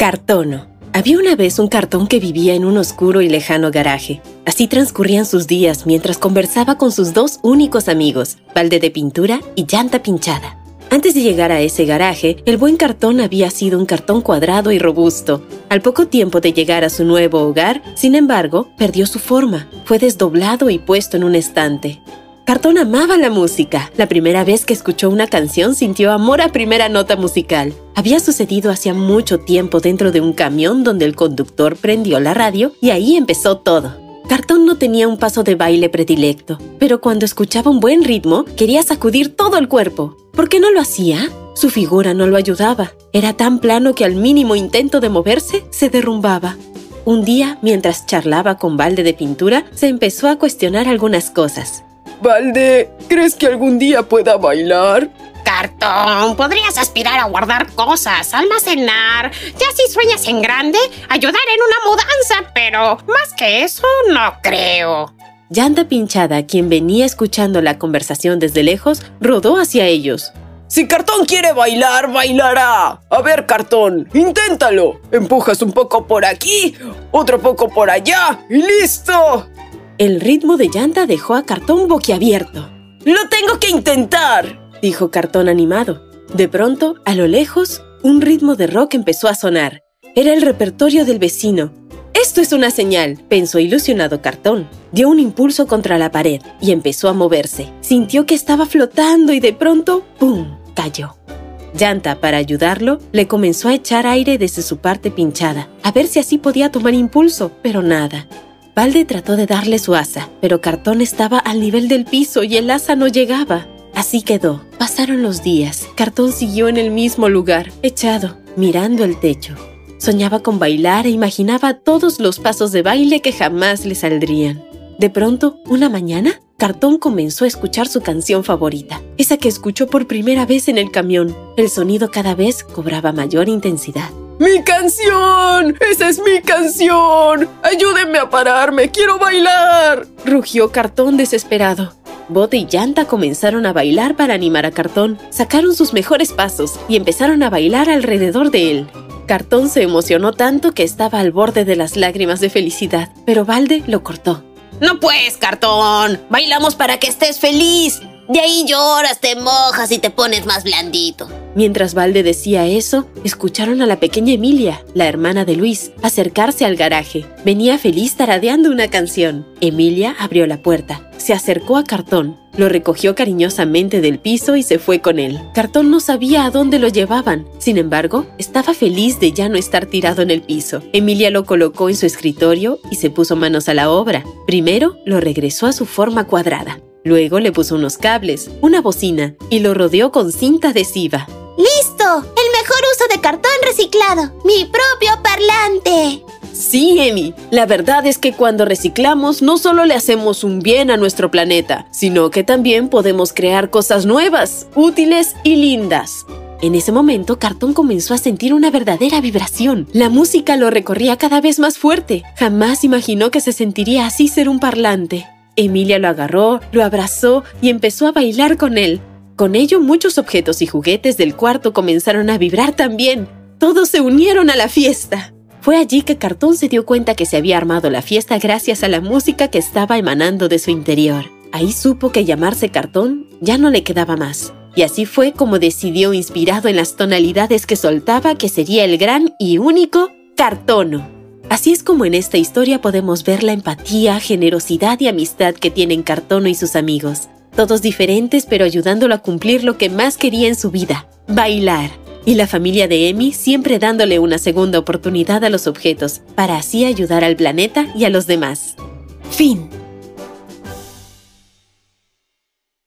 Cartono. Había una vez un cartón que vivía en un oscuro y lejano garaje. Así transcurrían sus días mientras conversaba con sus dos únicos amigos, balde de pintura y llanta pinchada. Antes de llegar a ese garaje, el buen cartón había sido un cartón cuadrado y robusto. Al poco tiempo de llegar a su nuevo hogar, sin embargo, perdió su forma. Fue desdoblado y puesto en un estante. Cartón amaba la música. La primera vez que escuchó una canción sintió amor a primera nota musical. Había sucedido hacía mucho tiempo dentro de un camión donde el conductor prendió la radio y ahí empezó todo. Cartón no tenía un paso de baile predilecto, pero cuando escuchaba un buen ritmo quería sacudir todo el cuerpo. ¿Por qué no lo hacía? Su figura no lo ayudaba. Era tan plano que al mínimo intento de moverse se derrumbaba. Un día, mientras charlaba con Balde de pintura, se empezó a cuestionar algunas cosas. Valde, ¿crees que algún día pueda bailar? Cartón, podrías aspirar a guardar cosas, almacenar, ya si sueñas en grande, ayudar en una mudanza, pero más que eso no creo. Llanta Pinchada, quien venía escuchando la conversación desde lejos, rodó hacia ellos. Si Cartón quiere bailar, bailará. A ver, Cartón, inténtalo. Empujas un poco por aquí, otro poco por allá y listo. El ritmo de llanta dejó a Cartón boquiabierto. ¡Lo tengo que intentar! dijo Cartón animado. De pronto, a lo lejos, un ritmo de rock empezó a sonar. Era el repertorio del vecino. Esto es una señal, pensó ilusionado Cartón. Dio un impulso contra la pared y empezó a moverse. Sintió que estaba flotando y de pronto, ¡pum!, cayó. Llanta, para ayudarlo, le comenzó a echar aire desde su parte pinchada, a ver si así podía tomar impulso, pero nada. Valde trató de darle su asa, pero Cartón estaba al nivel del piso y el asa no llegaba. Así quedó. Pasaron los días. Cartón siguió en el mismo lugar, echado, mirando el techo. Soñaba con bailar e imaginaba todos los pasos de baile que jamás le saldrían. De pronto, una mañana, Cartón comenzó a escuchar su canción favorita, esa que escuchó por primera vez en el camión. El sonido cada vez cobraba mayor intensidad. ¡Mi canción! ¡Esa es mi canción! ¡Ayúdenme a pararme! ¡Quiero bailar! Rugió Cartón desesperado. Bote y Llanta comenzaron a bailar para animar a Cartón. Sacaron sus mejores pasos y empezaron a bailar alrededor de él. Cartón se emocionó tanto que estaba al borde de las lágrimas de felicidad, pero Balde lo cortó. No pues, Cartón. Bailamos para que estés feliz. De ahí lloras, te mojas y te pones más blandito. Mientras Valde decía eso, escucharon a la pequeña Emilia, la hermana de Luis, acercarse al garaje. Venía feliz taradeando una canción. Emilia abrió la puerta, se acercó a Cartón, lo recogió cariñosamente del piso y se fue con él. Cartón no sabía a dónde lo llevaban. Sin embargo, estaba feliz de ya no estar tirado en el piso. Emilia lo colocó en su escritorio y se puso manos a la obra. Primero, lo regresó a su forma cuadrada. Luego le puso unos cables, una bocina y lo rodeó con cinta adhesiva. El mejor uso de cartón reciclado. ¡Mi propio parlante! Sí, Emi. La verdad es que cuando reciclamos no solo le hacemos un bien a nuestro planeta, sino que también podemos crear cosas nuevas, útiles y lindas. En ese momento, Cartón comenzó a sentir una verdadera vibración. La música lo recorría cada vez más fuerte. Jamás imaginó que se sentiría así ser un parlante. Emilia lo agarró, lo abrazó y empezó a bailar con él. Con ello muchos objetos y juguetes del cuarto comenzaron a vibrar también. Todos se unieron a la fiesta. Fue allí que Cartón se dio cuenta que se había armado la fiesta gracias a la música que estaba emanando de su interior. Ahí supo que llamarse Cartón ya no le quedaba más. Y así fue como decidió, inspirado en las tonalidades que soltaba, que sería el gran y único Cartono. Así es como en esta historia podemos ver la empatía, generosidad y amistad que tienen Cartono y sus amigos. Todos diferentes pero ayudándolo a cumplir lo que más quería en su vida, bailar. Y la familia de Emi siempre dándole una segunda oportunidad a los objetos, para así ayudar al planeta y a los demás. Fin.